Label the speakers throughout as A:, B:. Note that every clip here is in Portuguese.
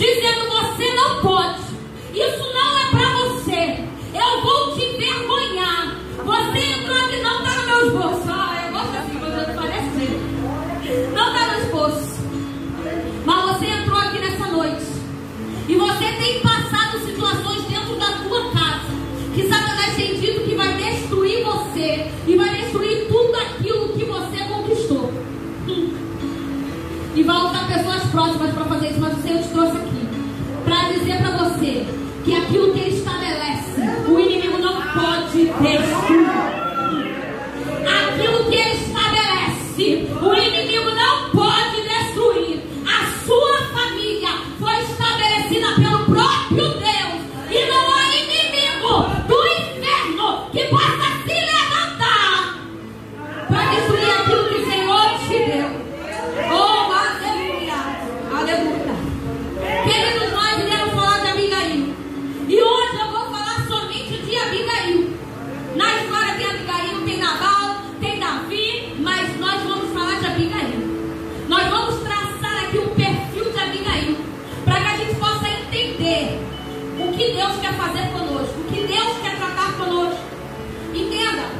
A: Deuxième que Deus quer fazer conosco, o que Deus quer tratar conosco. Entenda,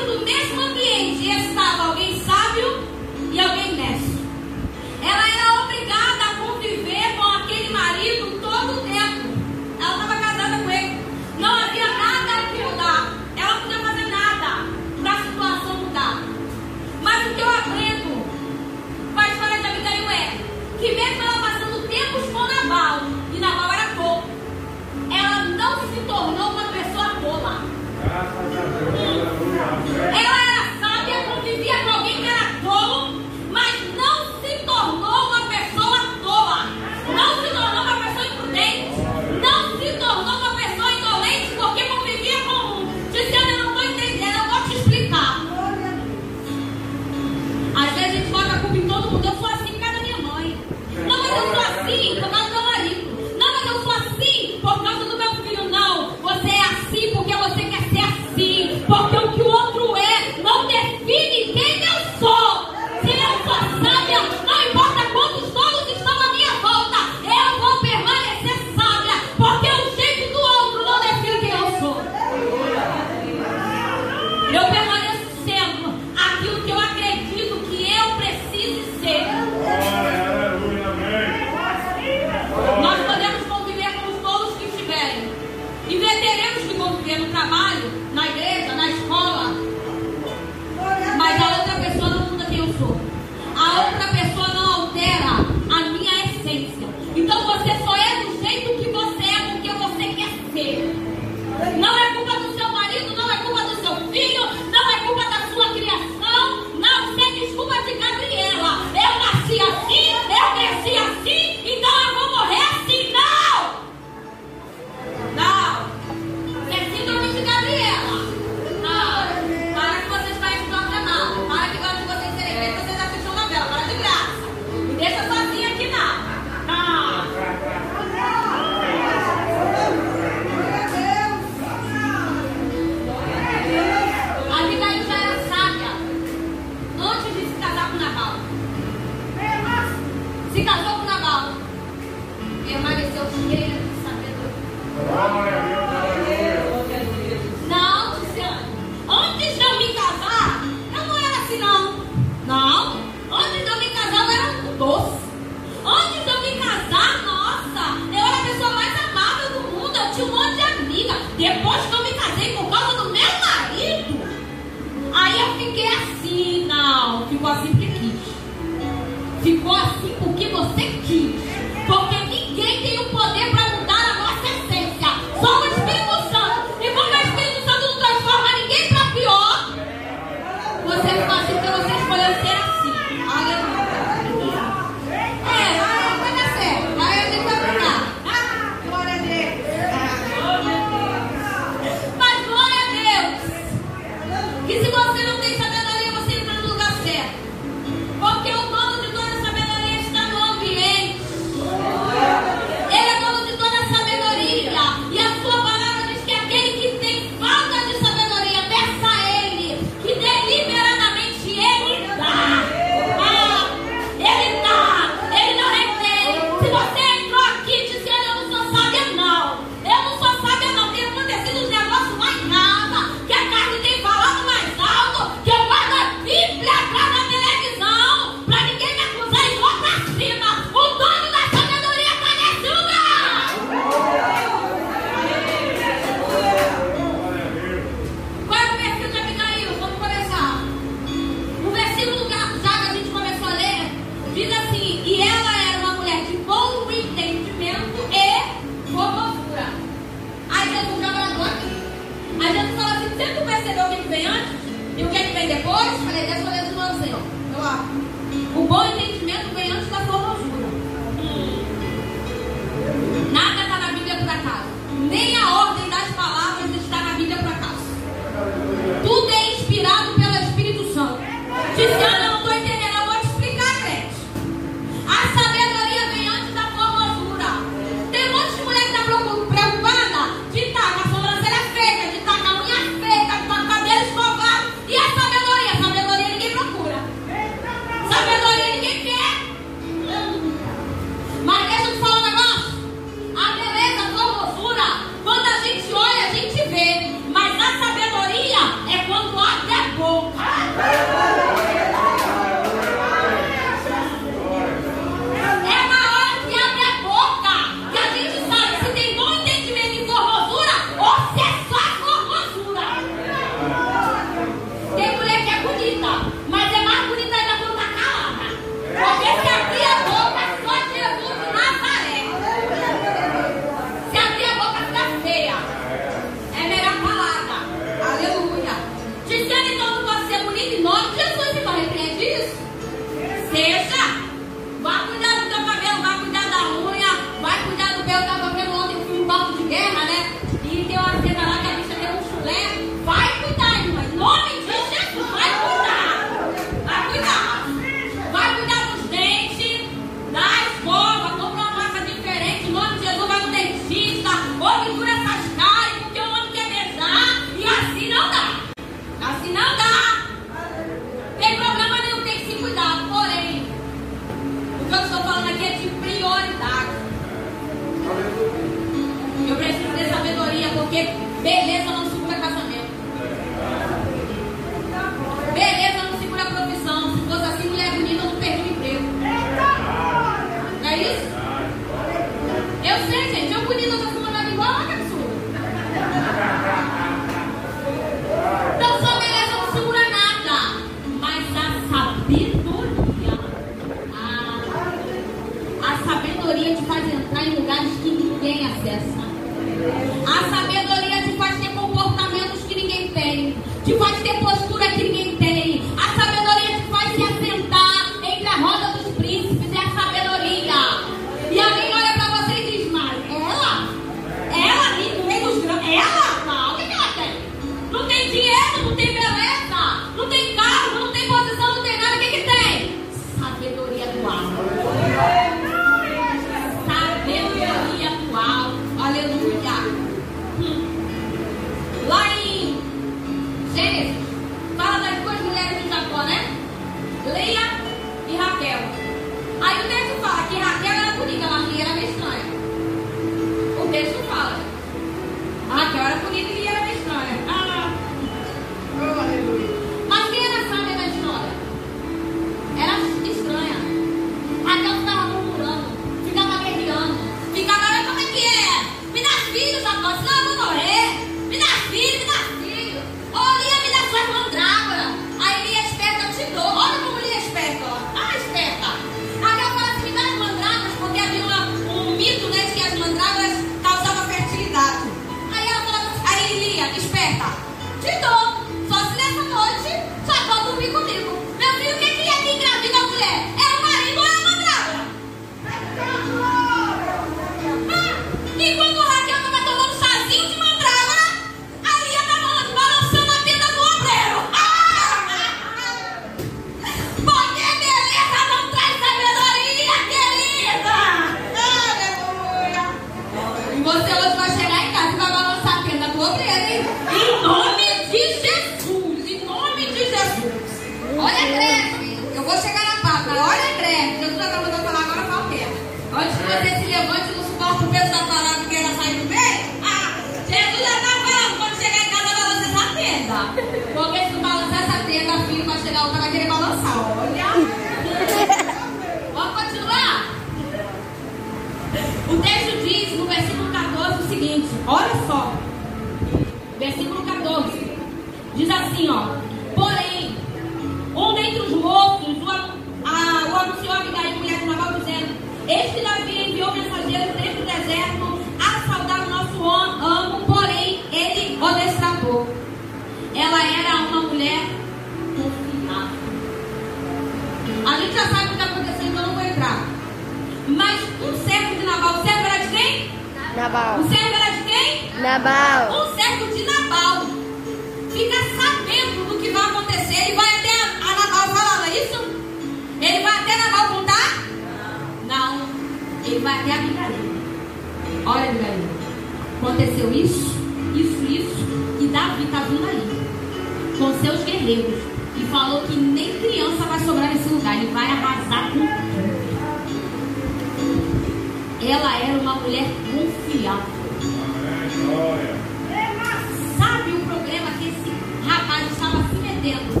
A: dentro,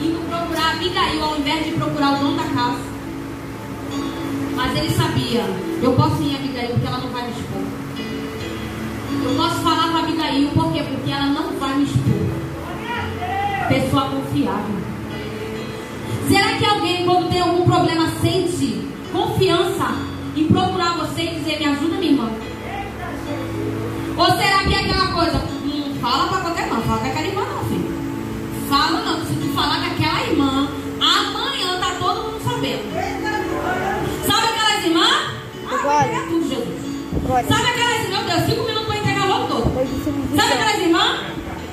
A: indo procurar Abigail ao invés de procurar o dono da casa. Mas ele sabia, eu posso ir a Abigail porque ela não vai me expor. Eu posso falar com a Abigail, por quê? Porque ela não vai me expor. Pessoa confiável. Será que alguém, quando tem algum problema, sente confiança em procurar você e dizer, me ajuda, minha irmã? Ou será que é aquela coisa, hum, fala pra qualquer irmã, fala pra aquela irmã não, filho. Fala falar com aquela irmã, amanhã tá todo mundo sabendo. Sabe aquelas irmãs? Sabe aquelas irmãs? Deus? cinco minutos para entregar logo todo. Sabe aquelas irmãs?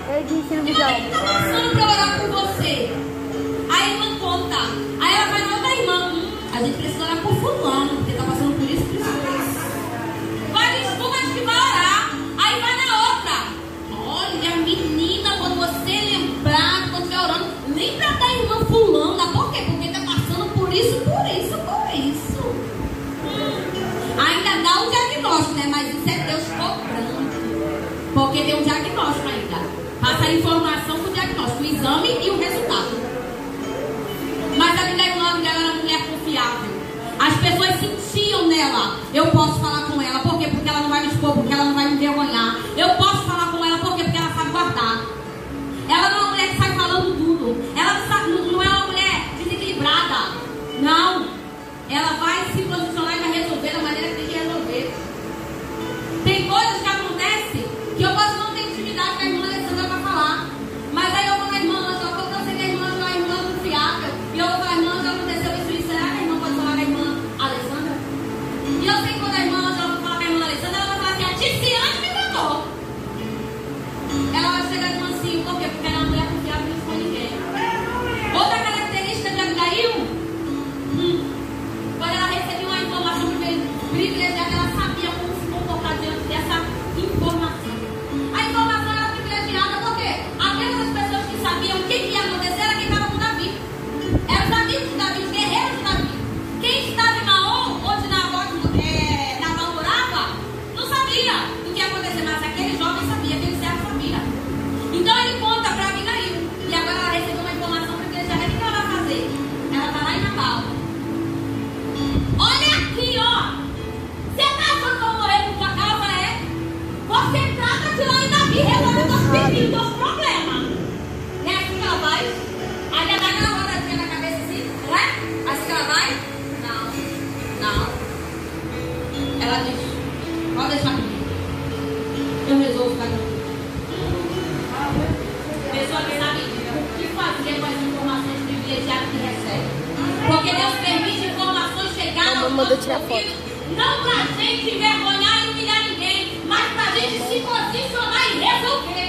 B: Eu disse no visão.
A: Quem tá passando para orar por você? A irmã conta. Aí ela vai na outra irmã. Hum, a gente precisa orar por fulano. isso, por isso, por isso. Ainda dá um diagnóstico, né? Mas isso é Deus cobrando. Porque tem um diagnóstico ainda. Passa a informação do diagnóstico, o exame e o resultado. filho dos problema Não é assim que ela vai? Aí ela dá aquela rodadinha na cabeça não é? Assim ela vai? Não. Ela diz, pode deixar comigo. Eu resolvo ficar comigo. Pessoa que sabe o que fazer com as informações privilegiadas que recebe. Porque Deus permite informações chegarem ao nosso ouvido, não pra gente envergonhar e humilhar ninguém, mas pra gente se posicionar e resolver.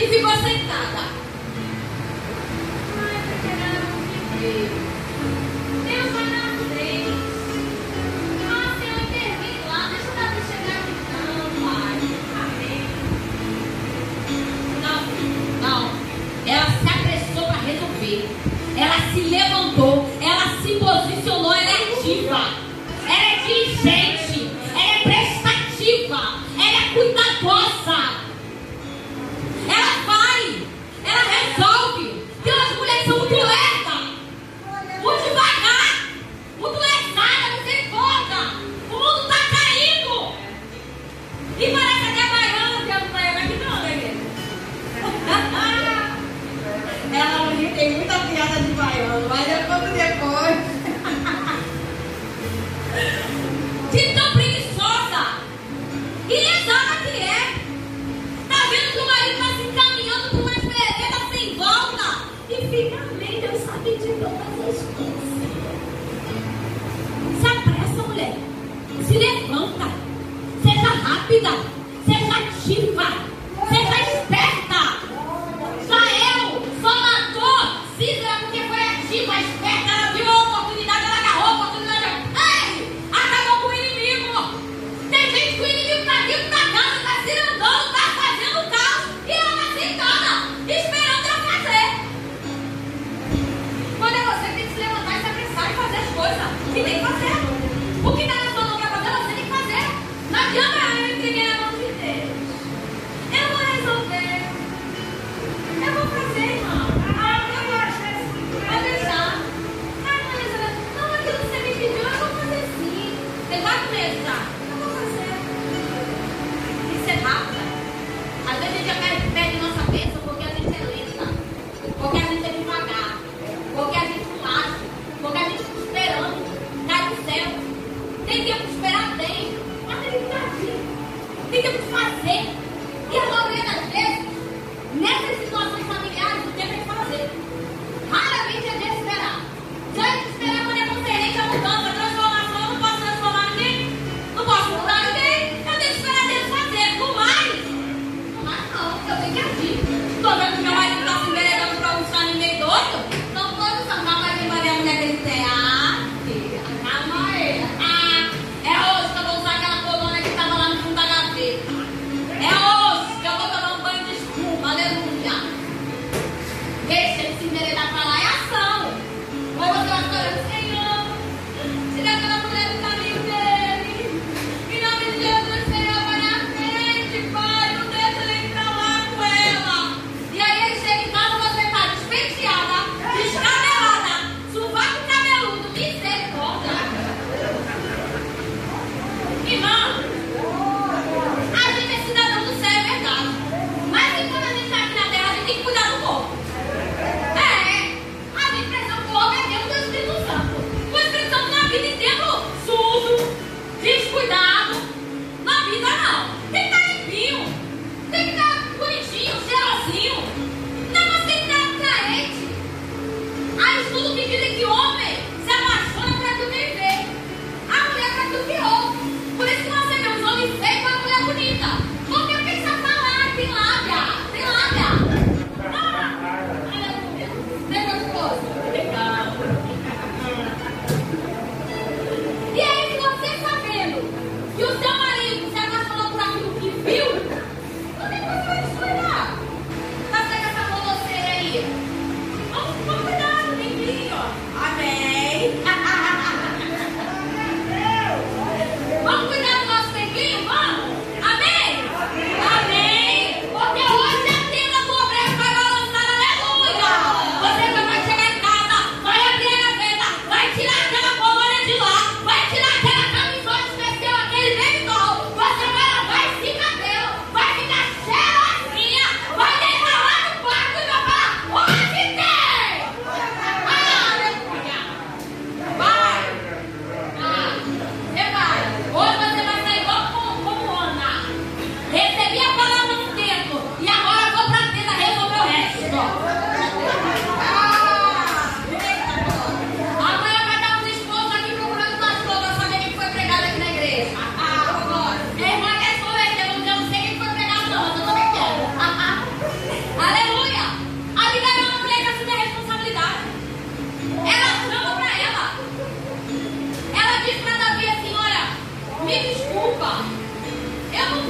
A: e ficou sentada. Ai, porque era um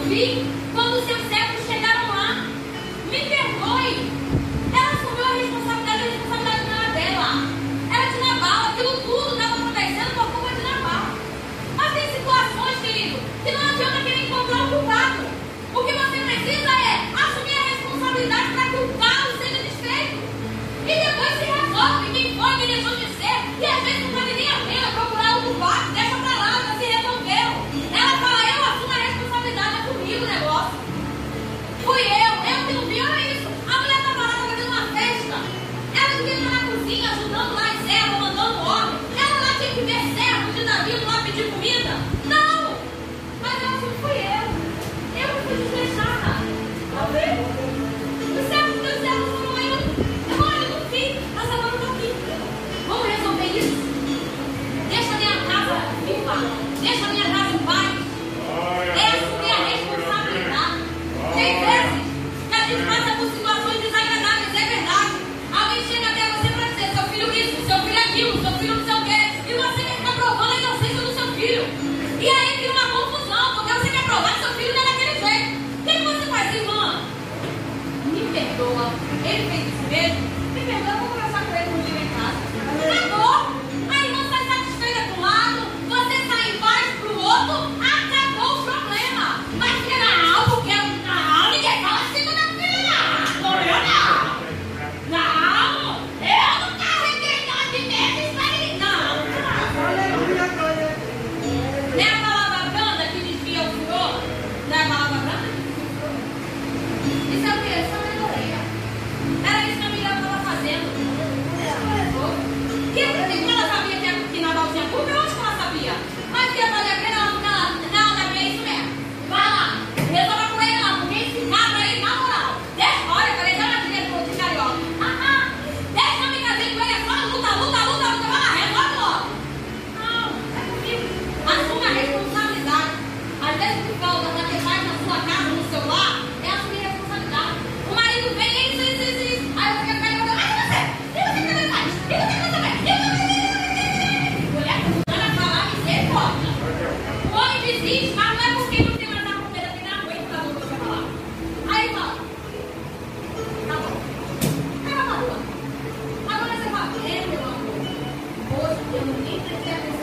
A: ouvir, quando seus ele fez isso mesmo? Me perdoa, Thank you.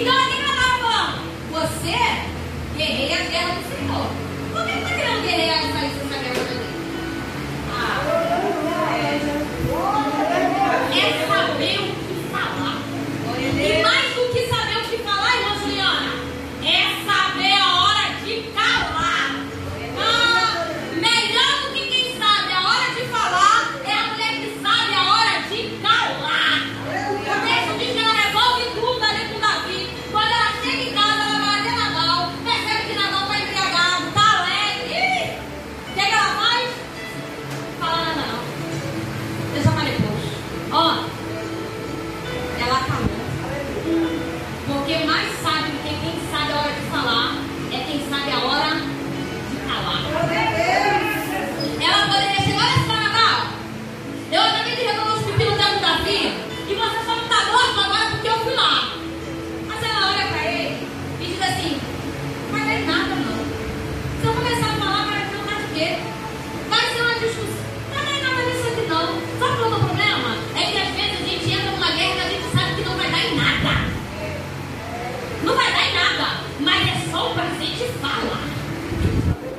A: Então aqui nós estamos falando, você guerreia a guerra do Senhor. Por que você não querendo guerrear gente fala.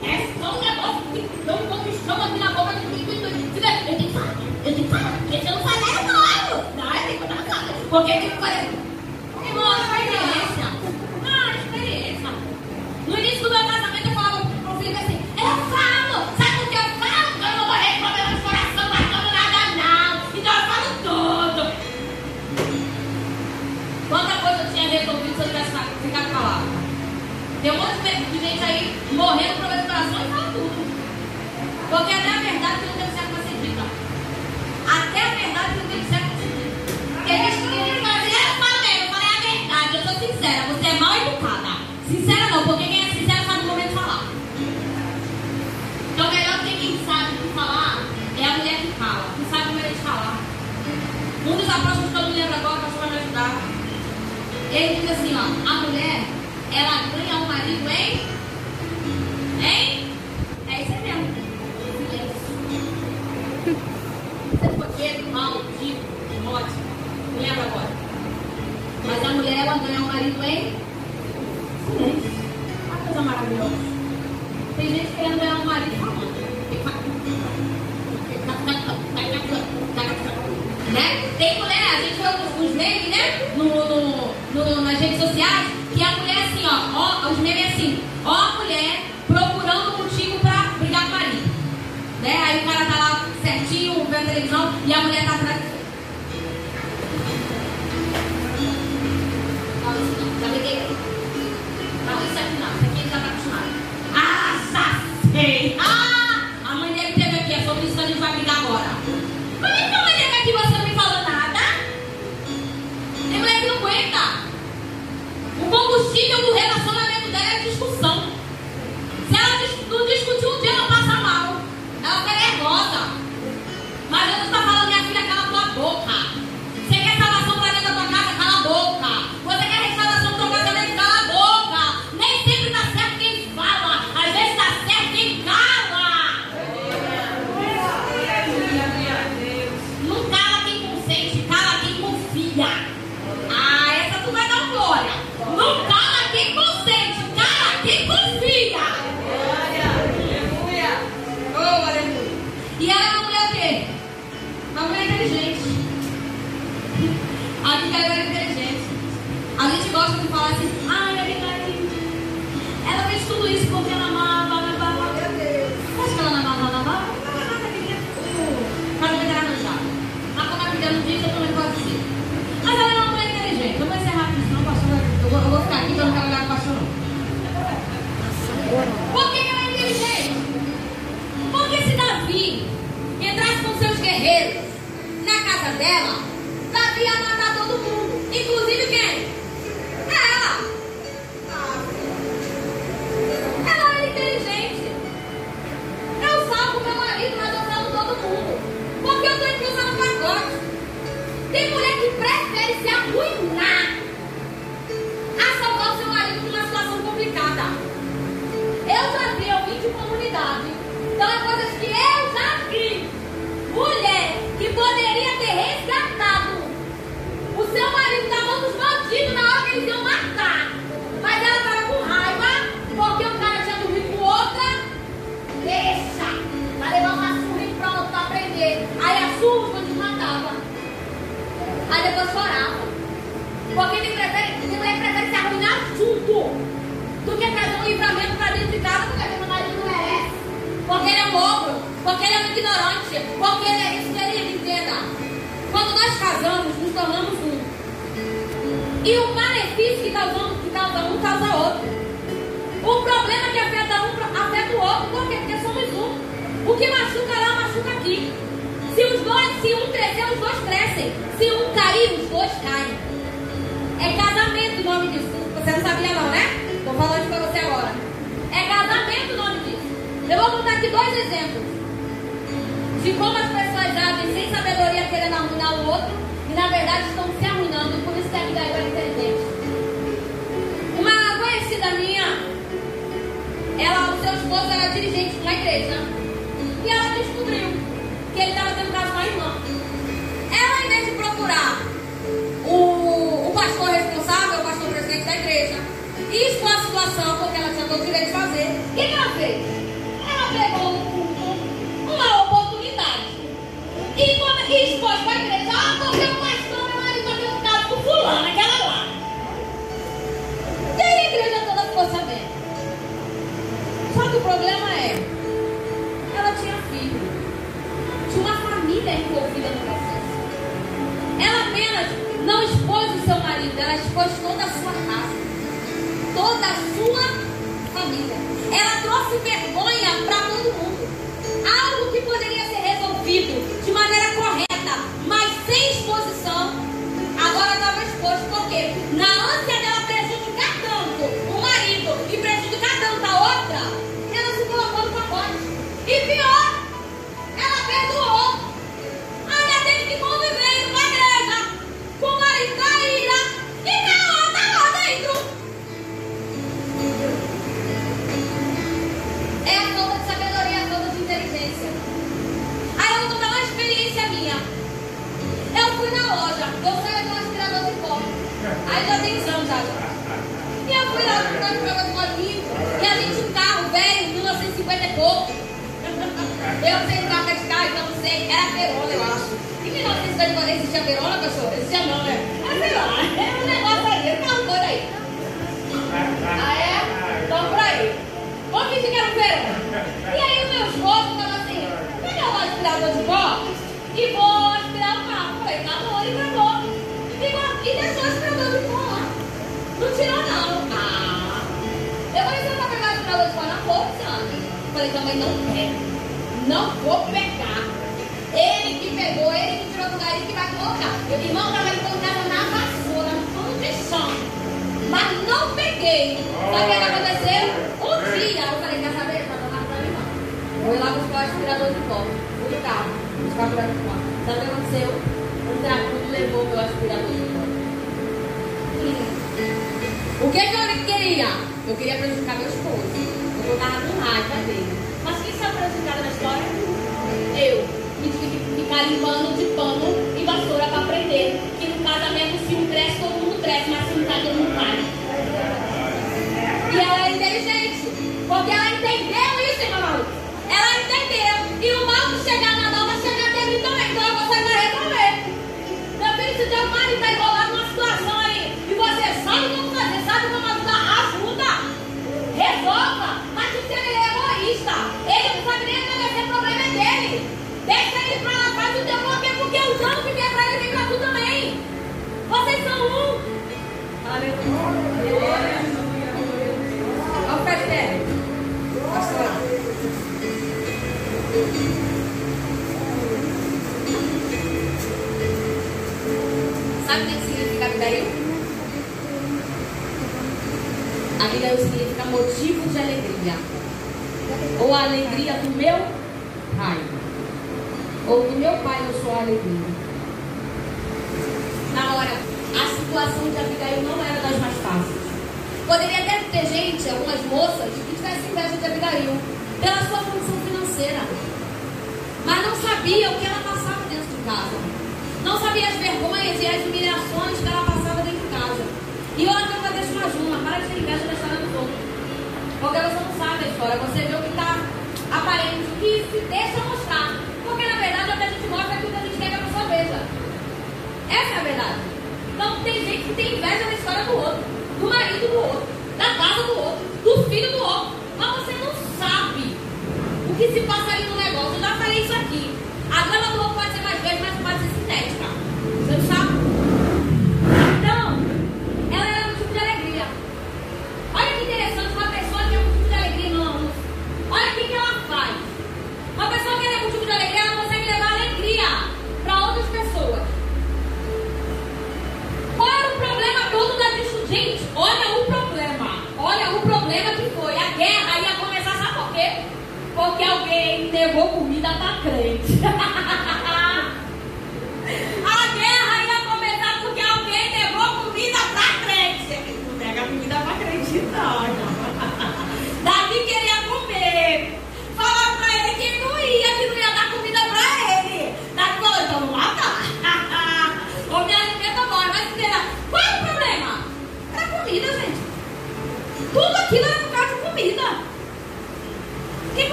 A: Responde agora, então, como chama aqui na boca de mim, eu tenho que falar, eu tenho que falar, porque se eu não falar, eu falo. Não, eu tenho que contar, porque tem que falar. Ele diz assim, ó, a mulher, ela ganha o marido em? Hein? É isso mesmo. Você foi Pedro, Paulo, Tito, Timóteo, não lembro agora. Mas a mulher, ela ganha o marido em? Inteligente. A Abigail era inteligente. A gente gosta de falar assim, ai, Abigail, ela fez tudo isso porque ela amava, amava. Você acha que ela não amava, não amava? Não amava nada, queria tudo. Mas não era arranjado. Mas como a Bíblia não diz, eu também posso dizer. Mas ela era uma mulher inteligente. Eu vou encerrar aqui, senão o pastor vai... Eu vou, eu vou ficar aqui, porque eu não quero olhar com o pastor, não. Por que que ela é inteligente? Porque se Davi entrasse com seus guerreiros na casa dela, junto do que trazer um livramento para dentro de casa porque meu marido não merece. Porque ele é um ogro, porque ele é um ignorante, porque ele é isso que ele entenda. Quando nós casamos, nos tornamos um. E o malefício que causa, que causa um causa outro. O problema que afeta um afeta o outro, por quê? Porque somos um. O que machuca lá, machuca aqui. Se os dois, se um crescer, os dois crescem. Se um cair, os dois caem. É casamento o nome disso. Você não sabia não, né? Estou falando para você agora. É casamento o nome disso. Eu vou contar aqui dois exemplos. De como as pessoas agem sem sabedoria querendo arruinar o outro. E na verdade estão se arruinando. Por isso que a vida é inteligente. Uma conhecida minha, ela, o seu esposo era dirigente de uma igreja. E ela descobriu que ele estava tendo caso com a irmã. Ela, em vez de procurar o, o pastor responsável, o pastor presidente da igreja. Isso foi a situação, porque ela tinha todo o direito de fazer. O que, ela fez? Ela pegou uma oportunidade. E expôs para a igreja, ah, porque o pastor, meu marido, está um caso com fulano, aquela lá. E aí a igreja não vou pegar. Ele que pegou, ele que tirou do lugar, ele que vai colocar. Meu irmão estava encontrado na vassoura, no de chão. Mas não peguei. Sabe o é que aconteceu? Um dia eu falei, quer saber? Tá tomando pra mim, não. Vou lá buscar o aspirador de pó. Fui no carro, buscar o aspirador de pó. Sabe o que aconteceu? Um dragão levou meu aspirador de pó. O que, é que eu queria? Eu queria prejudicar meu esposo. Eu estava com raiva dele. cresce mais um bocado a mudar.